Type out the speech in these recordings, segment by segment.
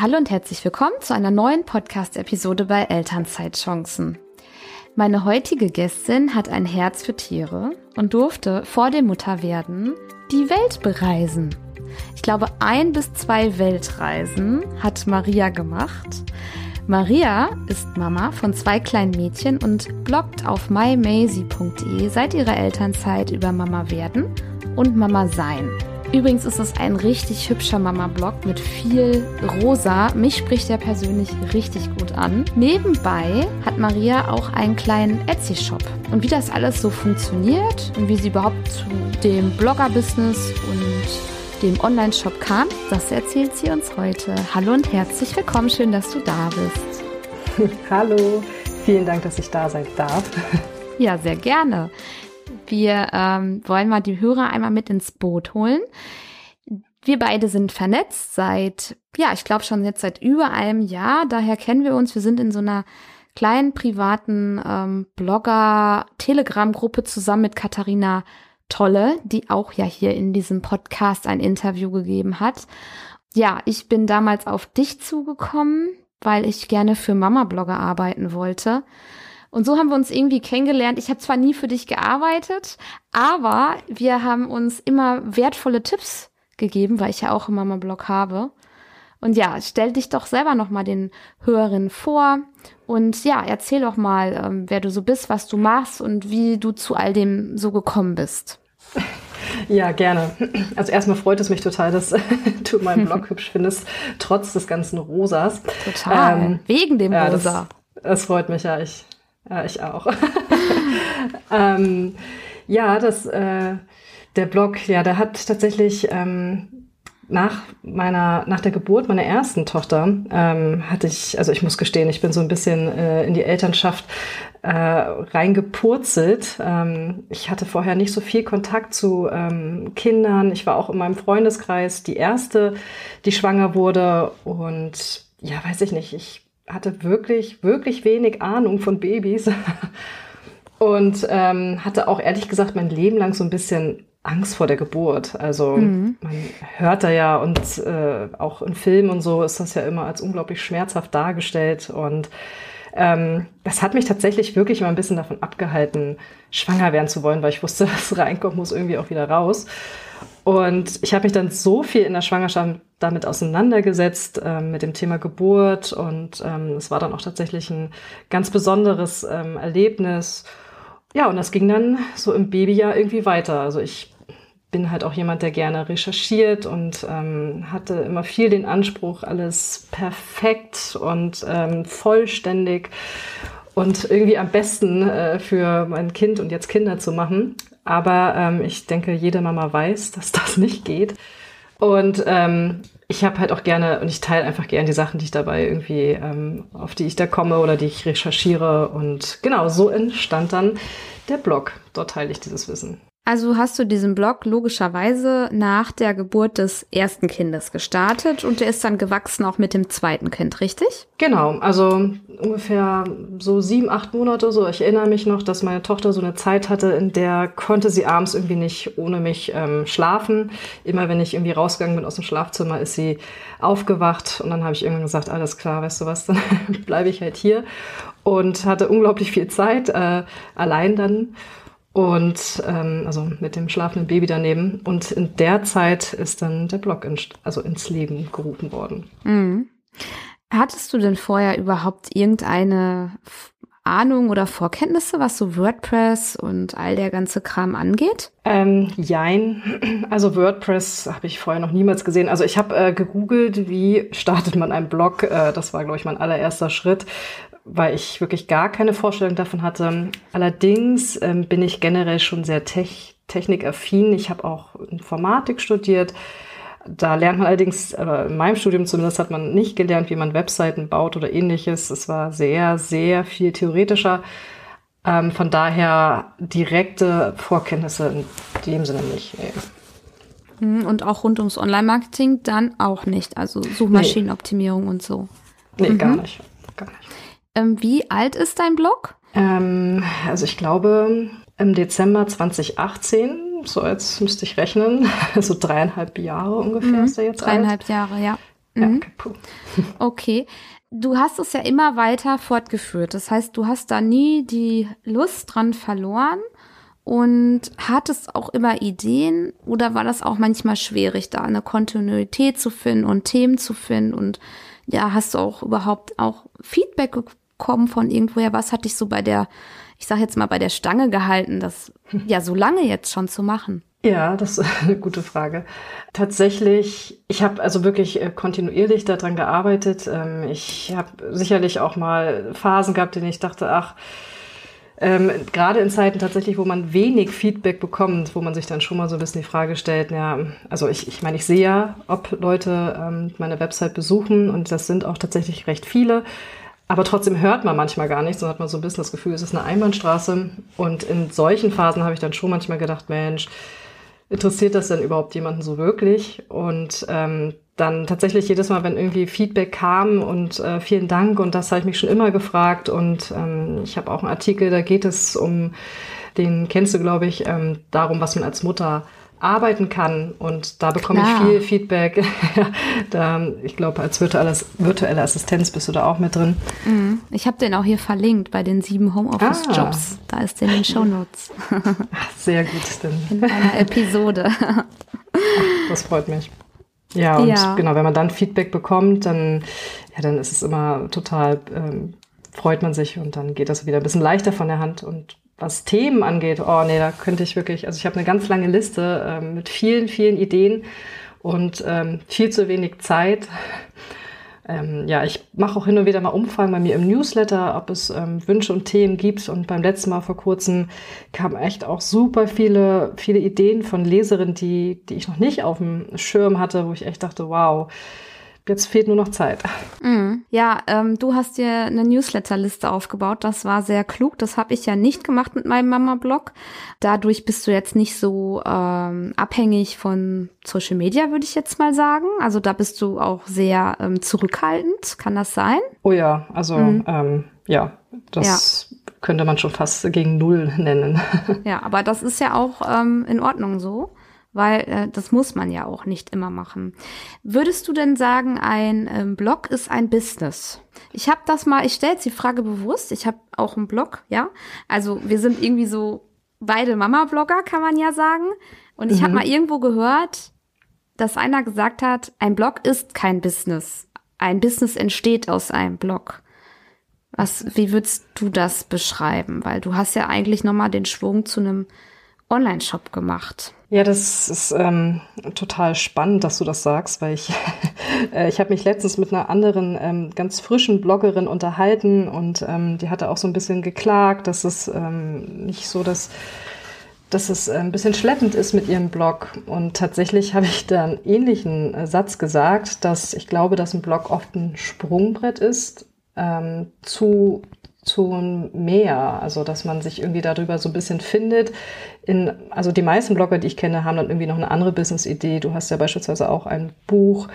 Hallo und herzlich willkommen zu einer neuen Podcast-Episode bei Elternzeitchancen. Meine heutige Gästin hat ein Herz für Tiere und durfte vor dem Mutterwerden die Welt bereisen. Ich glaube, ein bis zwei Weltreisen hat Maria gemacht. Maria ist Mama von zwei kleinen Mädchen und bloggt auf mymazy.de seit ihrer Elternzeit über Mama werden und Mama sein. Übrigens ist es ein richtig hübscher Mama-Blog mit viel Rosa. Mich spricht er persönlich richtig gut an. Nebenbei hat Maria auch einen kleinen Etsy-Shop. Und wie das alles so funktioniert und wie sie überhaupt zu dem Blogger-Business und dem Online-Shop kam, das erzählt sie uns heute. Hallo und herzlich willkommen. Schön, dass du da bist. Hallo. Vielen Dank, dass ich da sein darf. Ja, sehr gerne. Wir ähm, wollen mal die Hörer einmal mit ins Boot holen. Wir beide sind vernetzt seit, ja, ich glaube schon jetzt seit über einem Jahr. Daher kennen wir uns. Wir sind in so einer kleinen privaten ähm, Blogger-Telegram-Gruppe zusammen mit Katharina Tolle, die auch ja hier in diesem Podcast ein Interview gegeben hat. Ja, ich bin damals auf dich zugekommen, weil ich gerne für Mama-Blogger arbeiten wollte. Und so haben wir uns irgendwie kennengelernt. Ich habe zwar nie für dich gearbeitet, aber wir haben uns immer wertvolle Tipps gegeben, weil ich ja auch immer mal Blog habe. Und ja, stell dich doch selber noch mal den Hörerinnen vor und ja, erzähl doch mal, ähm, wer du so bist, was du machst und wie du zu all dem so gekommen bist. Ja, gerne. Also erstmal freut es mich total, dass du meinen Blog hübsch findest, trotz des ganzen Rosas. Total. Ähm, Wegen dem ja, Rosa. Das, das, freut mich ja. Ich ja, ich auch. ähm, ja, das, äh, der Blog, ja, der hat tatsächlich ähm, nach meiner, nach der Geburt meiner ersten Tochter ähm, hatte ich, also ich muss gestehen, ich bin so ein bisschen äh, in die Elternschaft äh, reingepurzelt. Ähm, ich hatte vorher nicht so viel Kontakt zu ähm, Kindern. Ich war auch in meinem Freundeskreis die erste, die schwanger wurde und ja, weiß ich nicht, ich hatte wirklich, wirklich wenig Ahnung von Babys und ähm, hatte auch ehrlich gesagt mein Leben lang so ein bisschen Angst vor der Geburt. Also mhm. man hört da ja und äh, auch in Filmen und so ist das ja immer als unglaublich schmerzhaft dargestellt und ähm, das hat mich tatsächlich wirklich mal ein bisschen davon abgehalten, schwanger werden zu wollen, weil ich wusste, das reinkommt, muss irgendwie auch wieder raus. Und ich habe mich dann so viel in der Schwangerschaft damit auseinandergesetzt, ähm, mit dem Thema Geburt. Und ähm, es war dann auch tatsächlich ein ganz besonderes ähm, Erlebnis. Ja, und das ging dann so im Babyjahr irgendwie weiter. Also ich bin halt auch jemand, der gerne recherchiert und ähm, hatte immer viel den Anspruch, alles perfekt und ähm, vollständig und irgendwie am besten äh, für mein Kind und jetzt Kinder zu machen. Aber ähm, ich denke, jede Mama weiß, dass das nicht geht. Und ähm, ich habe halt auch gerne und ich teile einfach gerne die Sachen, die ich dabei irgendwie, ähm, auf die ich da komme oder die ich recherchiere. Und genau, so entstand dann der Blog. Dort teile ich dieses Wissen. Also hast du diesen Blog logischerweise nach der Geburt des ersten Kindes gestartet und der ist dann gewachsen auch mit dem zweiten Kind, richtig? Genau, also ungefähr so sieben, acht Monate so. Ich erinnere mich noch, dass meine Tochter so eine Zeit hatte, in der konnte sie abends irgendwie nicht ohne mich ähm, schlafen. Immer wenn ich irgendwie rausgegangen bin aus dem Schlafzimmer, ist sie aufgewacht und dann habe ich irgendwann gesagt, alles klar, weißt du was, dann bleibe ich halt hier und hatte unglaublich viel Zeit äh, allein dann und ähm, also mit dem schlafenden Baby daneben. Und in der Zeit ist dann der Blog in, also ins Leben gerufen worden. Mhm. Hattest du denn vorher überhaupt irgendeine Ahnung oder Vorkenntnisse, was so WordPress und all der ganze Kram angeht? Ähm, jein. Also WordPress habe ich vorher noch niemals gesehen. Also ich habe äh, gegoogelt, wie startet man einen Blog. Äh, das war, glaube ich, mein allererster Schritt weil ich wirklich gar keine Vorstellung davon hatte. Allerdings ähm, bin ich generell schon sehr tech technikaffin. Ich habe auch Informatik studiert. Da lernt man allerdings, aber in meinem Studium zumindest hat man nicht gelernt, wie man Webseiten baut oder ähnliches. Es war sehr, sehr viel theoretischer. Ähm, von daher direkte Vorkenntnisse in dem Sinne nicht. Nee. Hm, und auch rund ums Online-Marketing dann auch nicht. Also Suchmaschinenoptimierung nee. und so. Nee, mhm. gar nicht. Gar nicht. Ähm, wie alt ist dein Blog? Ähm, also ich glaube im Dezember 2018, so jetzt müsste ich rechnen, so dreieinhalb Jahre ungefähr mhm, ist er jetzt Dreieinhalb alt. Jahre, ja. Mhm. okay, puh. okay. Du hast es ja immer weiter fortgeführt. Das heißt, du hast da nie die Lust dran verloren und hattest auch immer Ideen oder war das auch manchmal schwierig, da eine Kontinuität zu finden und Themen zu finden und ja, hast du auch überhaupt auch Feedback bekommen von irgendwoher? Was hat dich so bei der, ich sag jetzt mal, bei der Stange gehalten, das ja so lange jetzt schon zu machen? Ja, das ist eine gute Frage. Tatsächlich, ich habe also wirklich äh, kontinuierlich daran gearbeitet. Ähm, ich habe sicherlich auch mal Phasen gehabt, in denen ich dachte, ach, ähm, gerade in Zeiten tatsächlich, wo man wenig Feedback bekommt, wo man sich dann schon mal so ein bisschen die Frage stellt, ja, also ich, ich meine, ich sehe ja, ob Leute ähm, meine Website besuchen und das sind auch tatsächlich recht viele. Aber trotzdem hört man manchmal gar nichts und hat man so ein bisschen das Gefühl, es ist eine Einbahnstraße. Und in solchen Phasen habe ich dann schon manchmal gedacht, Mensch, interessiert das denn überhaupt jemanden so wirklich? Und ähm, dann tatsächlich jedes Mal, wenn irgendwie Feedback kam und äh, vielen Dank und das habe ich mich schon immer gefragt und ähm, ich habe auch einen Artikel, da geht es um, den kennst du glaube ich, ähm, darum, was man als Mutter arbeiten kann. Und da bekomme Klar. ich viel Feedback. da, ich glaube, als virtuelle, virtuelle Assistenz bist du da auch mit drin. Mhm. Ich habe den auch hier verlinkt bei den sieben Homeoffice-Jobs. Ah. Da ist der in den Shownotes. Sehr gut. Denn. In einer Episode. Ach, das freut mich. Ja, und ja. genau, wenn man dann Feedback bekommt, dann, ja, dann ist es immer total, ähm, freut man sich und dann geht das wieder ein bisschen leichter von der Hand und was Themen angeht, oh nee, da könnte ich wirklich, also ich habe eine ganz lange Liste ähm, mit vielen, vielen Ideen und ähm, viel zu wenig Zeit. Ähm, ja, ich mache auch hin und wieder mal Umfragen bei mir im Newsletter, ob es ähm, Wünsche und Themen gibt. Und beim letzten Mal vor kurzem kamen echt auch super viele, viele Ideen von Leserinnen, die, die ich noch nicht auf dem Schirm hatte, wo ich echt dachte, wow, Jetzt fehlt nur noch Zeit. Mhm. Ja, ähm, du hast dir eine Newsletterliste aufgebaut. Das war sehr klug. Das habe ich ja nicht gemacht mit meinem Mama-Blog. Dadurch bist du jetzt nicht so ähm, abhängig von Social Media, würde ich jetzt mal sagen. Also da bist du auch sehr ähm, zurückhaltend. Kann das sein? Oh ja, also mhm. ähm, ja, das ja. könnte man schon fast gegen Null nennen. Ja, aber das ist ja auch ähm, in Ordnung so weil äh, das muss man ja auch nicht immer machen. Würdest du denn sagen, ein ähm, Blog ist ein Business? Ich habe das mal, ich stelle jetzt die Frage bewusst, ich habe auch einen Blog, ja. Also wir sind irgendwie so beide Mama-Blogger, kann man ja sagen. Und ich mhm. habe mal irgendwo gehört, dass einer gesagt hat, ein Blog ist kein Business. Ein Business entsteht aus einem Blog. Was, wie würdest du das beschreiben? Weil du hast ja eigentlich nochmal den Schwung zu einem Online-Shop gemacht. Ja, das ist ähm, total spannend, dass du das sagst, weil ich, äh, ich habe mich letztens mit einer anderen ähm, ganz frischen Bloggerin unterhalten und ähm, die hatte auch so ein bisschen geklagt, dass es ähm, nicht so das dass es äh, ein bisschen schleppend ist mit ihrem Blog. Und tatsächlich habe ich da einen ähnlichen äh, Satz gesagt, dass ich glaube, dass ein Blog oft ein Sprungbrett ist ähm, zu zu mehr, also dass man sich irgendwie darüber so ein bisschen findet. In, also die meisten Blogger, die ich kenne, haben dann irgendwie noch eine andere Business-Idee. Du hast ja beispielsweise auch ein Buch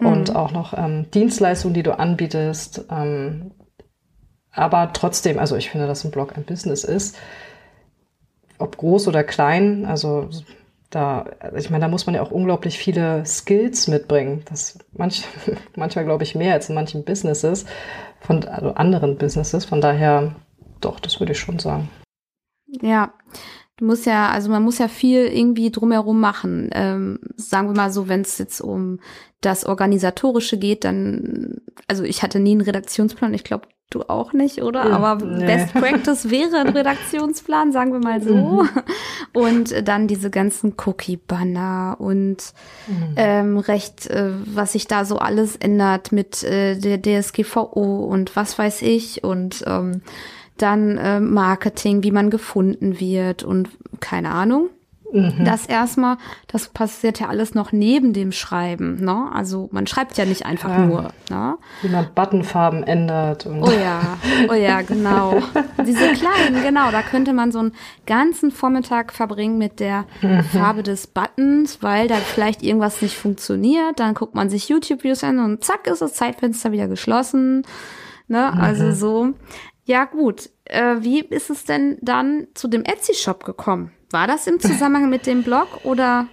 mhm. und auch noch ähm, Dienstleistungen, die du anbietest. Ähm, aber trotzdem, also ich finde, dass ein Blog ein Business ist, ob groß oder klein. Also da, ich meine, da muss man ja auch unglaublich viele Skills mitbringen. Das manch, manchmal glaube ich mehr als in manchen Businesses, von also anderen Businesses. Von daher, doch, das würde ich schon sagen. Ja, du musst ja, also man muss ja viel irgendwie drumherum machen. Ähm, sagen wir mal so, wenn es jetzt um das Organisatorische geht, dann, also ich hatte nie einen Redaktionsplan. Ich glaube, Du auch nicht, oder? Ja, Aber nee. Best Practice wäre ein Redaktionsplan, sagen wir mal so. Mhm. Und dann diese ganzen Cookie-Banner und mhm. ähm, recht, äh, was sich da so alles ändert mit äh, der DSGVO und was weiß ich und ähm, dann äh, Marketing, wie man gefunden wird und keine Ahnung. Mhm. Das erstmal, das passiert ja alles noch neben dem Schreiben. Ne? Also man schreibt ja nicht einfach ja. nur. Ne? Wie man Buttonfarben ändert. Und oh ja, oh ja, genau. Diese kleinen, genau, da könnte man so einen ganzen Vormittag verbringen mit der mhm. Farbe des Buttons, weil da vielleicht irgendwas nicht funktioniert. Dann guckt man sich YouTube-Videos an und zack ist das Zeitfenster wieder geschlossen. Ne? Mhm. Also so. Ja gut, äh, wie ist es denn dann zu dem Etsy-Shop gekommen? War das im Zusammenhang mit dem Blog oder?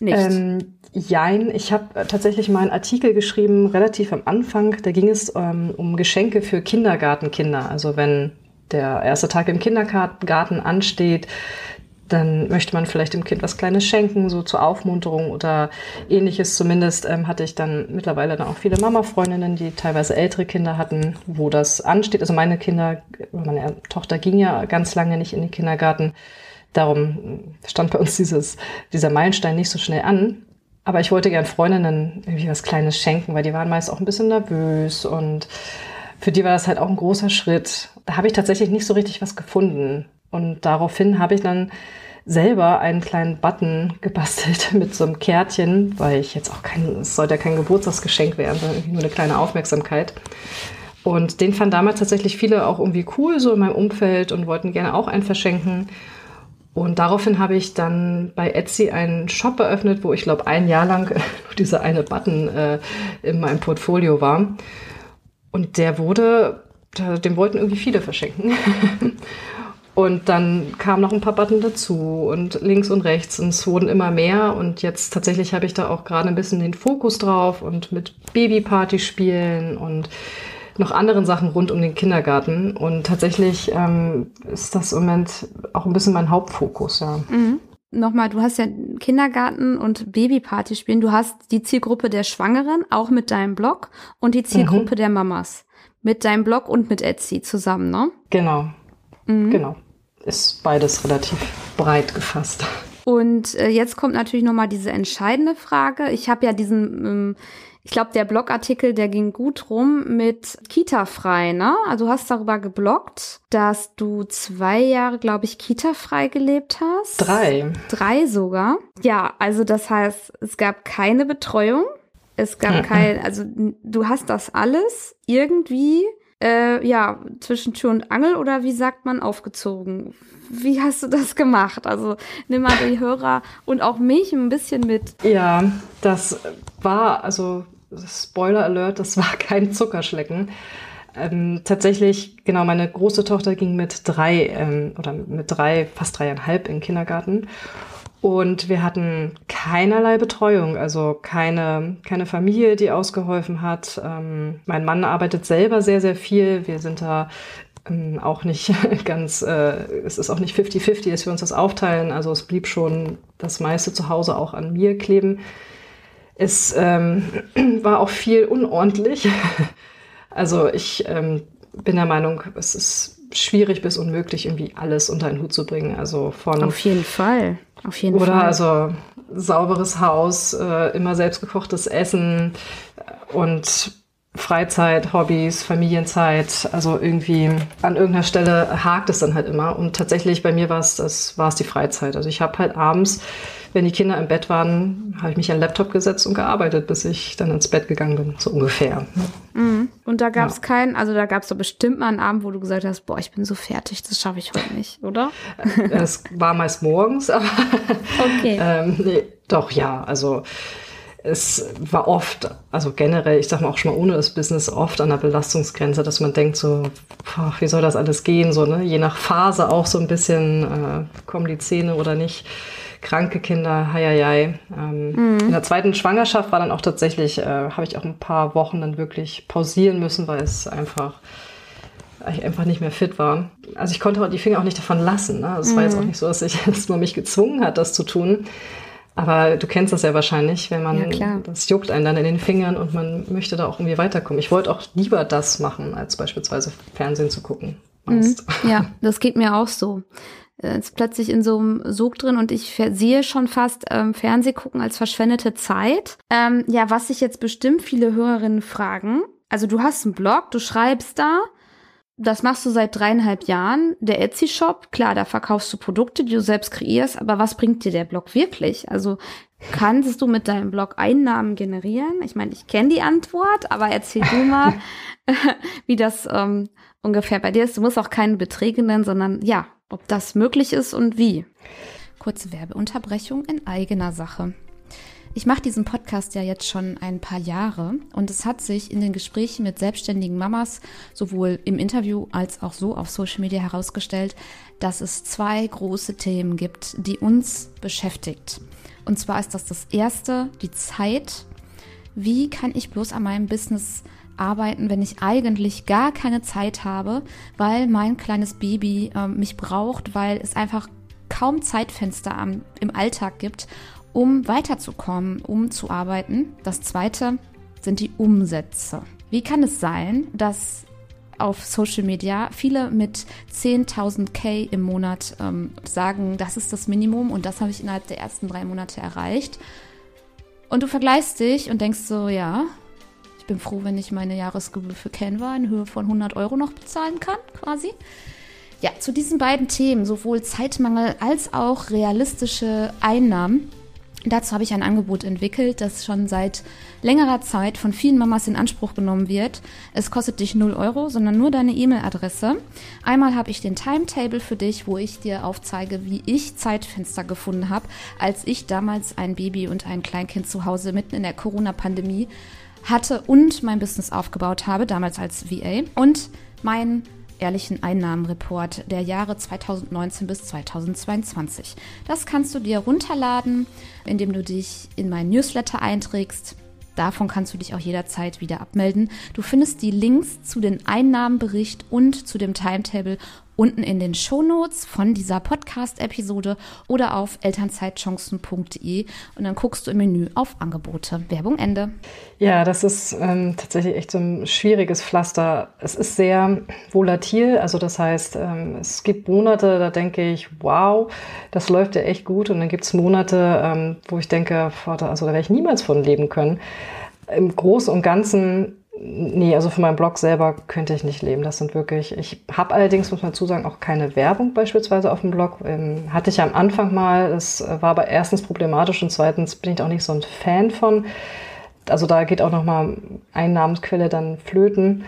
nicht? Ähm, jein, ich habe tatsächlich mal einen Artikel geschrieben, relativ am Anfang. Da ging es ähm, um Geschenke für Kindergartenkinder. Also wenn der erste Tag im Kindergarten ansteht, dann möchte man vielleicht dem Kind was Kleines schenken, so zur Aufmunterung oder ähnliches. Zumindest ähm, hatte ich dann mittlerweile dann auch viele Mama-Freundinnen, die teilweise ältere Kinder hatten, wo das ansteht. Also meine Kinder, meine Tochter ging ja ganz lange nicht in den Kindergarten. Darum stand bei uns dieses, dieser Meilenstein nicht so schnell an. Aber ich wollte gern Freundinnen irgendwie was Kleines schenken, weil die waren meist auch ein bisschen nervös und für die war das halt auch ein großer Schritt. Da habe ich tatsächlich nicht so richtig was gefunden. Und daraufhin habe ich dann selber einen kleinen Button gebastelt mit so einem Kärtchen, weil ich jetzt auch kein, es sollte ja kein Geburtstagsgeschenk werden, sondern nur eine kleine Aufmerksamkeit. Und den fanden damals tatsächlich viele auch irgendwie cool, so in meinem Umfeld und wollten gerne auch einen verschenken. Und daraufhin habe ich dann bei Etsy einen Shop eröffnet, wo ich glaube ein Jahr lang dieser eine Button äh, in meinem Portfolio war. Und der wurde, dem wollten irgendwie viele verschenken. Und dann kamen noch ein paar Button dazu und links und rechts und es wurden immer mehr. Und jetzt tatsächlich habe ich da auch gerade ein bisschen den Fokus drauf und mit Babyparty spielen und noch anderen Sachen rund um den Kindergarten. Und tatsächlich ähm, ist das im Moment auch ein bisschen mein Hauptfokus, ja. Mhm. Nochmal, du hast ja Kindergarten und Babyparty spielen. Du hast die Zielgruppe der Schwangeren, auch mit deinem Blog, und die Zielgruppe mhm. der Mamas. Mit deinem Blog und mit Etsy zusammen, ne? Genau. Mhm. Genau ist beides relativ breit gefasst. Und äh, jetzt kommt natürlich noch mal diese entscheidende Frage. Ich habe ja diesen, ähm, ich glaube, der Blogartikel, der ging gut rum mit Kita-frei, ne? Also du hast darüber gebloggt, dass du zwei Jahre, glaube ich, Kita-frei gelebt hast. Drei. Drei sogar. Ja, also das heißt, es gab keine Betreuung. Es gab kein, also du hast das alles irgendwie äh, ja, zwischen Tür und Angel oder wie sagt man aufgezogen? Wie hast du das gemacht? Also nimm mal die Hörer und auch mich ein bisschen mit. Ja, das war, also Spoiler Alert, das war kein Zuckerschlecken. Ähm, tatsächlich, genau, meine große Tochter ging mit drei ähm, oder mit drei, fast dreieinhalb in den Kindergarten. Und wir hatten keinerlei Betreuung, also keine, keine Familie, die ausgeholfen hat. Ähm, mein Mann arbeitet selber sehr, sehr viel. Wir sind da ähm, auch nicht ganz, äh, es ist auch nicht 50-50, dass wir uns das aufteilen. Also es blieb schon das meiste zu Hause auch an mir kleben. Es ähm, war auch viel unordentlich. Also ich ähm, bin der Meinung, es ist schwierig bis unmöglich, irgendwie alles unter einen Hut zu bringen. Also von. Auf jeden Fall. Auf jeden oder Fall. Oder also sauberes Haus, äh, immer selbstgekochtes Essen und Freizeit, Hobbys, Familienzeit, also irgendwie an irgendeiner Stelle hakt es dann halt immer. Und tatsächlich bei mir war es das war es die Freizeit. Also ich habe halt abends, wenn die Kinder im Bett waren, habe ich mich an den Laptop gesetzt und gearbeitet, bis ich dann ins Bett gegangen bin, so ungefähr. Mhm. Und da gab es ja. keinen, also da gab es doch bestimmt mal einen Abend, wo du gesagt hast, boah, ich bin so fertig, das schaffe ich heute nicht, oder? Es war meist morgens, aber okay. ähm, nee, doch ja, also es war oft, also generell, ich sag mal auch schon mal ohne das Business, oft an der Belastungsgrenze, dass man denkt so, boah, wie soll das alles gehen, so, ne? Je nach Phase auch so ein bisschen, äh, kommen die Zähne oder nicht. Kranke Kinder, heieiei. Ähm, mhm. In der zweiten Schwangerschaft war dann auch tatsächlich, äh, habe ich auch ein paar Wochen dann wirklich pausieren müssen, weil es einfach ich einfach nicht mehr fit war. Also ich konnte die Finger auch nicht davon lassen. Ne? Es mhm. war jetzt auch nicht so, dass, ich, dass man mich gezwungen hat, das zu tun. Aber du kennst das ja wahrscheinlich, wenn man, ja, das juckt einen dann in den Fingern und man möchte da auch irgendwie weiterkommen. Ich wollte auch lieber das machen, als beispielsweise Fernsehen zu gucken. Mhm. Ja, das geht mir auch so. Ist plötzlich in so einem Sog drin und ich sehe schon fast ähm, Fernseh gucken als verschwendete Zeit. Ähm, ja, was sich jetzt bestimmt viele Hörerinnen fragen. Also du hast einen Blog, du schreibst da, das machst du seit dreieinhalb Jahren. Der Etsy-Shop, klar, da verkaufst du Produkte, die du selbst kreierst, aber was bringt dir der Blog wirklich? Also kannst du mit deinem Blog Einnahmen generieren? Ich meine, ich kenne die Antwort, aber erzähl du mal, wie das ähm, ungefähr bei dir ist. Du musst auch keine Beträge nennen, sondern ja, ob das möglich ist und wie. Kurze Werbeunterbrechung in eigener Sache. Ich mache diesen Podcast ja jetzt schon ein paar Jahre und es hat sich in den Gesprächen mit selbstständigen Mamas sowohl im Interview als auch so auf Social Media herausgestellt, dass es zwei große Themen gibt, die uns beschäftigt. Und zwar ist das das erste, die Zeit. Wie kann ich bloß an meinem Business arbeiten, wenn ich eigentlich gar keine Zeit habe, weil mein kleines Baby äh, mich braucht, weil es einfach kaum Zeitfenster am, im Alltag gibt, um weiterzukommen, um zu arbeiten. Das zweite sind die Umsätze. Wie kann es sein, dass auf Social Media viele mit 10.000 K im Monat ähm, sagen, das ist das Minimum und das habe ich innerhalb der ersten drei Monate erreicht. Und du vergleichst dich und denkst so, ja, ich bin froh, wenn ich meine Jahresgebühr für Canva in Höhe von 100 Euro noch bezahlen kann, quasi. Ja, zu diesen beiden Themen, sowohl Zeitmangel als auch realistische Einnahmen, Dazu habe ich ein Angebot entwickelt, das schon seit längerer Zeit von vielen Mamas in Anspruch genommen wird. Es kostet dich 0 Euro, sondern nur deine E-Mail-Adresse. Einmal habe ich den Timetable für dich, wo ich dir aufzeige, wie ich Zeitfenster gefunden habe, als ich damals ein Baby und ein Kleinkind zu Hause mitten in der Corona-Pandemie hatte und mein Business aufgebaut habe, damals als VA. Und mein ehrlichen Einnahmenreport der Jahre 2019 bis 2022. Das kannst du dir runterladen, indem du dich in meinen Newsletter einträgst. Davon kannst du dich auch jederzeit wieder abmelden. Du findest die Links zu den Einnahmenbericht und zu dem Timetable unten in den Shownotes von dieser Podcast-Episode oder auf elternzeitchancen.de und dann guckst du im Menü auf Angebote. Werbung Ende. Ja, das ist ähm, tatsächlich echt so ein schwieriges Pflaster. Es ist sehr volatil, also das heißt, ähm, es gibt Monate, da denke ich, wow, das läuft ja echt gut und dann gibt es Monate, ähm, wo ich denke, also da werde ich niemals von leben können. Im Großen und Ganzen Nee, also von meinem Blog selber könnte ich nicht leben. Das sind wirklich, ich habe allerdings, muss man zusagen, auch keine Werbung beispielsweise auf dem Blog. Ähm, hatte ich am Anfang mal, das war aber erstens problematisch und zweitens bin ich auch nicht so ein Fan von. Also da geht auch nochmal Einnahmensquelle dann flöten.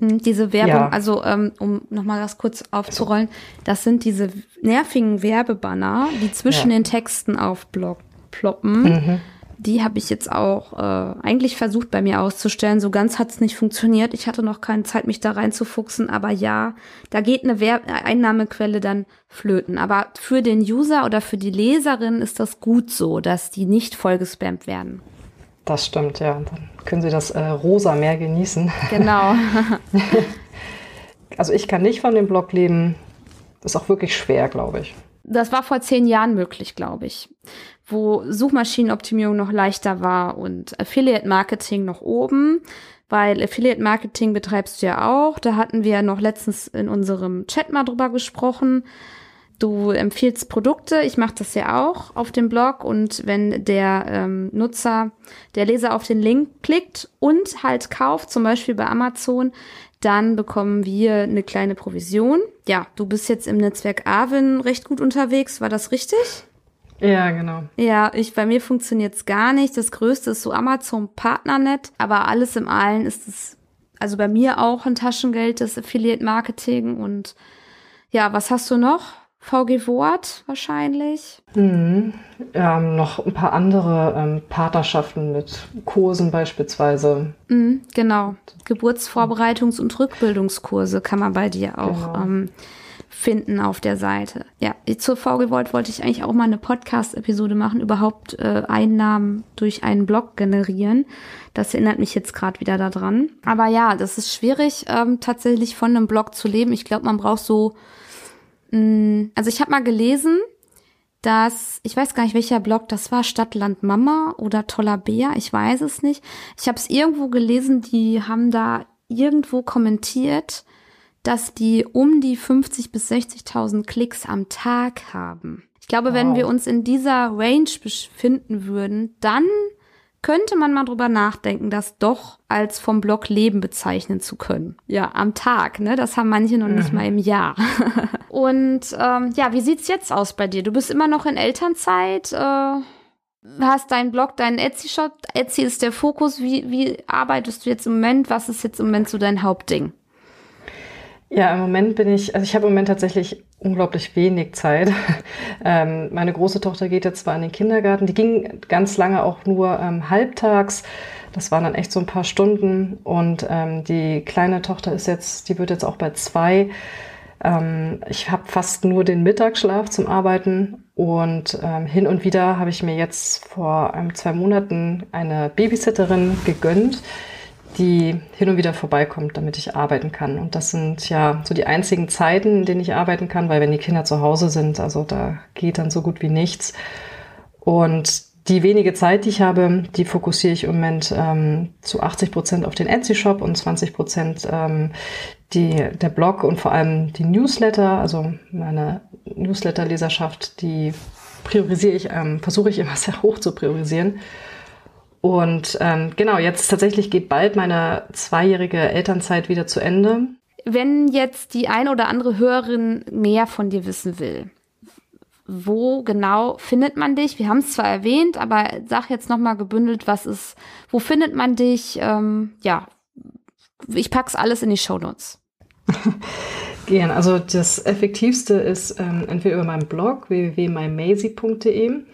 Hm, diese Werbung, ja. also ähm, um nochmal das kurz aufzurollen, das sind diese nervigen Werbebanner, die zwischen ja. den Texten auf Blog ploppen. Mhm die habe ich jetzt auch äh, eigentlich versucht bei mir auszustellen. So ganz hat es nicht funktioniert. Ich hatte noch keine Zeit, mich da reinzufuchsen. Aber ja, da geht eine Wer Einnahmequelle dann flöten. Aber für den User oder für die Leserin ist das gut so, dass die nicht vollgespammt werden. Das stimmt, ja. Dann können Sie das äh, rosa mehr genießen. Genau. also ich kann nicht von dem Blog leben. Ist auch wirklich schwer, glaube ich. Das war vor zehn Jahren möglich, glaube ich wo Suchmaschinenoptimierung noch leichter war und Affiliate Marketing noch oben, weil Affiliate Marketing betreibst du ja auch. Da hatten wir noch letztens in unserem Chat mal drüber gesprochen. Du empfiehlst Produkte, ich mache das ja auch auf dem Blog und wenn der ähm, Nutzer, der Leser auf den Link klickt und halt kauft, zum Beispiel bei Amazon, dann bekommen wir eine kleine Provision. Ja, du bist jetzt im Netzwerk Arvin recht gut unterwegs, war das richtig? Ja, genau. Ja, ich, bei mir funktioniert's gar nicht. Das größte ist so Amazon Partnernet, aber alles im allen ist es, also bei mir auch ein Taschengeld, das Affiliate Marketing und ja, was hast du noch? VG Wort wahrscheinlich. Mhm. Ja, noch ein paar andere ähm, Partnerschaften mit Kursen beispielsweise. Mhm, genau. Geburtsvorbereitungs- und Rückbildungskurse kann man bei dir auch genau. ähm, finden auf der Seite. Ja, zur VGVolt wollte ich eigentlich auch mal eine Podcast-Episode machen, überhaupt äh, Einnahmen durch einen Blog generieren. Das erinnert mich jetzt gerade wieder daran. Aber ja, das ist schwierig, ähm, tatsächlich von einem Blog zu leben. Ich glaube, man braucht so, mh, mm, also ich habe mal gelesen, dass, ich weiß gar nicht, welcher Blog das war, Stadtland Mama oder Toller Bär, ich weiß es nicht. Ich habe es irgendwo gelesen, die haben da irgendwo kommentiert, dass die um die 50 bis 60.000 Klicks am Tag haben. Ich glaube, wow. wenn wir uns in dieser Range befinden würden, dann könnte man mal drüber nachdenken, das doch als vom Blog Leben bezeichnen zu können. Ja, am Tag, ne? Das haben manche noch mhm. nicht mal im Jahr. Und ähm, ja, wie sieht's jetzt aus bei dir? Du bist immer noch in Elternzeit, äh, hast deinen Blog, deinen Etsy-Shop. Etsy ist der Fokus. Wie, wie arbeitest du jetzt im Moment? Was ist jetzt im Moment so dein Hauptding? Ja, im Moment bin ich, also ich habe im Moment tatsächlich unglaublich wenig Zeit. ähm, meine große Tochter geht jetzt zwar in den Kindergarten, die ging ganz lange auch nur ähm, halbtags. Das waren dann echt so ein paar Stunden. Und ähm, die kleine Tochter ist jetzt, die wird jetzt auch bei zwei. Ähm, ich habe fast nur den Mittagsschlaf zum Arbeiten Und ähm, hin und wieder habe ich mir jetzt vor ein, zwei Monaten eine Babysitterin gegönnt, die hin und wieder vorbeikommt, damit ich arbeiten kann. Und das sind ja so die einzigen Zeiten, in denen ich arbeiten kann, weil wenn die Kinder zu Hause sind, also da geht dann so gut wie nichts. Und die wenige Zeit, die ich habe, die fokussiere ich im Moment ähm, zu 80 Prozent auf den Etsy-Shop und 20 Prozent ähm, der Blog und vor allem die Newsletter, also meine Newsletter-Leserschaft, die priorisiere ich, ähm, versuche ich immer sehr hoch zu priorisieren. Und ähm, genau, jetzt tatsächlich geht bald meine zweijährige Elternzeit wieder zu Ende. Wenn jetzt die ein oder andere Hörerin mehr von dir wissen will, wo genau findet man dich? Wir haben es zwar erwähnt, aber sag jetzt nochmal gebündelt, was ist, wo findet man dich? Ähm, ja, ich pack's alles in die Show Notes. Gern. Also das Effektivste ist ähm, entweder über meinen Blog www.mymazy.de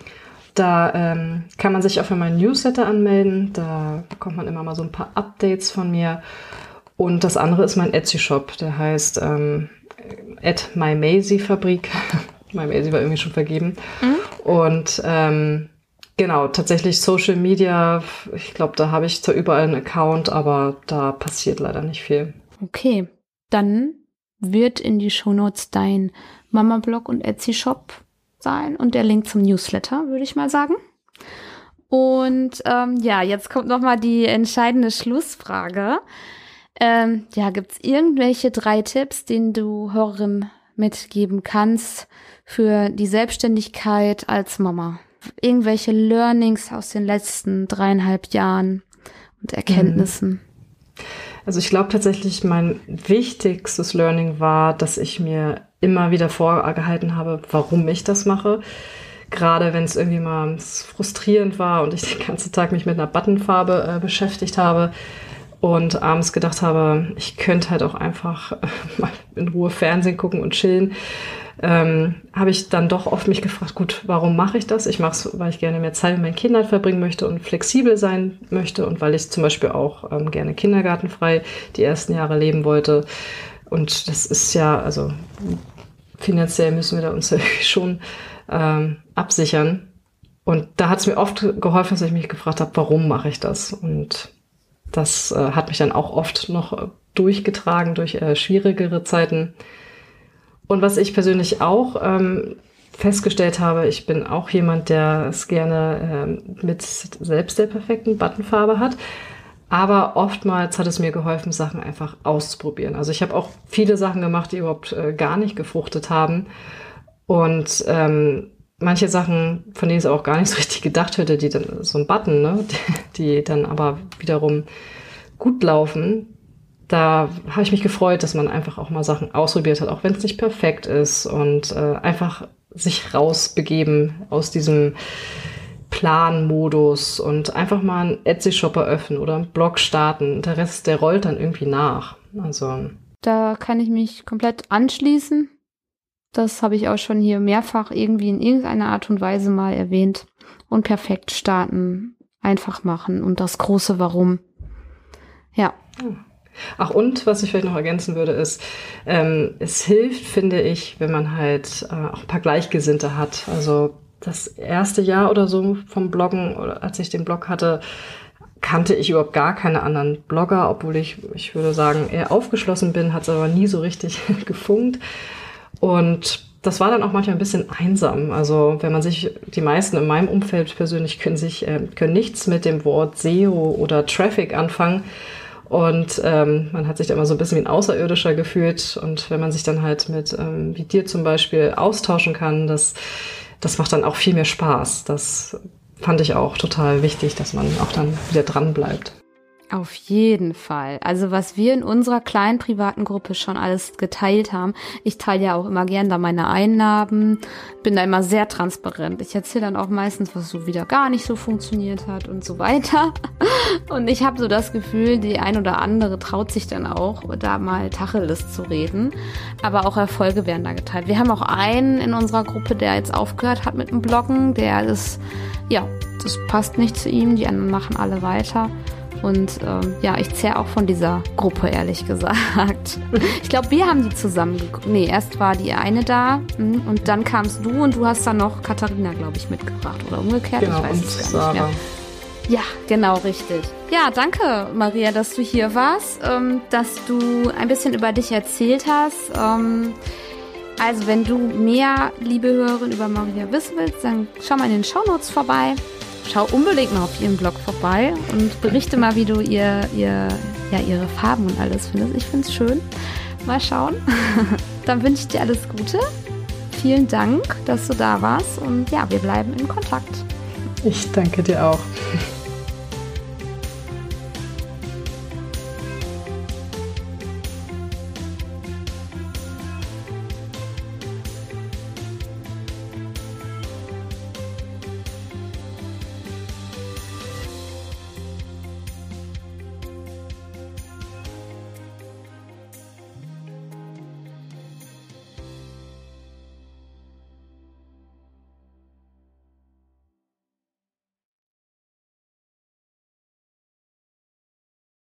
da ähm, kann man sich auch für meinen Newsletter anmelden. Da bekommt man immer mal so ein paar Updates von mir. Und das andere ist mein Etsy-Shop. Der heißt ähm, at MyMazy-Fabrik. MyMazy war irgendwie schon vergeben. Mhm. Und ähm, genau, tatsächlich Social Media. Ich glaube, da habe ich zwar überall einen Account, aber da passiert leider nicht viel. Okay, dann wird in die Shownotes dein Mama-Blog und Etsy-Shop sein und der Link zum Newsletter, würde ich mal sagen. Und ähm, ja, jetzt kommt noch mal die entscheidende Schlussfrage. Ähm, ja, gibt es irgendwelche drei Tipps, den du Hörerinnen mitgeben kannst für die Selbstständigkeit als Mama? Irgendwelche Learnings aus den letzten dreieinhalb Jahren und Erkenntnissen? Also ich glaube tatsächlich, mein wichtigstes Learning war, dass ich mir immer wieder vorgehalten habe, warum ich das mache. Gerade wenn es irgendwie mal frustrierend war und ich den ganzen Tag mich mit einer Buttonfarbe äh, beschäftigt habe und abends gedacht habe, ich könnte halt auch einfach äh, mal in Ruhe Fernsehen gucken und chillen, ähm, habe ich dann doch oft mich gefragt, gut, warum mache ich das? Ich mache es, weil ich gerne mehr Zeit mit meinen Kindern verbringen möchte und flexibel sein möchte und weil ich zum Beispiel auch ähm, gerne kindergartenfrei die ersten Jahre leben wollte. Und das ist ja, also finanziell müssen wir da uns schon ähm, absichern. Und da hat es mir oft geholfen, dass ich mich gefragt habe, warum mache ich das? Und das äh, hat mich dann auch oft noch durchgetragen durch äh, schwierigere Zeiten. Und was ich persönlich auch ähm, festgestellt habe, ich bin auch jemand, der es gerne ähm, mit selbst der perfekten Buttonfarbe hat. Aber oftmals hat es mir geholfen, Sachen einfach auszuprobieren. Also ich habe auch viele Sachen gemacht, die überhaupt äh, gar nicht gefruchtet haben. Und ähm, manche Sachen, von denen ich auch gar nicht so richtig gedacht hätte, die dann so ein Button, ne, die, die dann aber wiederum gut laufen, da habe ich mich gefreut, dass man einfach auch mal Sachen ausprobiert hat, auch wenn es nicht perfekt ist und äh, einfach sich rausbegeben aus diesem Planmodus und einfach mal einen Etsy-Shop eröffnen oder einen Blog starten. Der Rest, der rollt dann irgendwie nach. Also. Da kann ich mich komplett anschließen. Das habe ich auch schon hier mehrfach irgendwie in irgendeiner Art und Weise mal erwähnt. Und perfekt starten, einfach machen und das große Warum. Ja. Ach, und was ich vielleicht noch ergänzen würde, ist, ähm, es hilft, finde ich, wenn man halt äh, auch ein paar Gleichgesinnte hat. Also das erste Jahr oder so vom Bloggen, oder als ich den Blog hatte, kannte ich überhaupt gar keine anderen Blogger, obwohl ich, ich würde sagen, eher aufgeschlossen bin, hat es aber nie so richtig gefunkt. Und das war dann auch manchmal ein bisschen einsam. Also wenn man sich, die meisten in meinem Umfeld persönlich können sich, äh, können nichts mit dem Wort SEO oder Traffic anfangen. Und ähm, man hat sich da immer so ein bisschen wie ein Außerirdischer gefühlt. Und wenn man sich dann halt mit, ähm, wie dir zum Beispiel, austauschen kann, das das macht dann auch viel mehr Spaß. Das fand ich auch total wichtig, dass man auch dann wieder dran bleibt. Auf jeden Fall. Also was wir in unserer kleinen privaten Gruppe schon alles geteilt haben. Ich teile ja auch immer gern da meine Einnahmen, bin da immer sehr transparent. Ich erzähle dann auch meistens, was so wieder gar nicht so funktioniert hat und so weiter. Und ich habe so das Gefühl, die ein oder andere traut sich dann auch, da mal Tacheles zu reden. Aber auch Erfolge werden da geteilt. Wir haben auch einen in unserer Gruppe, der jetzt aufgehört hat mit dem Bloggen. Der ist, ja, das passt nicht zu ihm. Die anderen machen alle weiter. Und ähm, ja, ich zehre auch von dieser Gruppe, ehrlich gesagt. Ich glaube, wir haben die zusammen geguckt. Nee, erst war die eine da hm, und dann kamst du und du hast dann noch Katharina, glaube ich, mitgebracht. Oder umgekehrt, genau, ich weiß es gar nicht mehr. Ja, genau, richtig. Ja, danke, Maria, dass du hier warst, ähm, dass du ein bisschen über dich erzählt hast. Ähm, also, wenn du mehr, liebe Hörerin, über Maria wissen willst, dann schau mal in den Shownotes vorbei. Schau unbedingt mal auf ihren Blog vorbei und berichte mal, wie du ihr, ihr, ja, ihre Farben und alles findest. Ich finde es schön. Mal schauen. dann wünsche ich dir alles Gute. Vielen Dank, dass du da warst und ja, wir bleiben in Kontakt. Ich danke dir auch.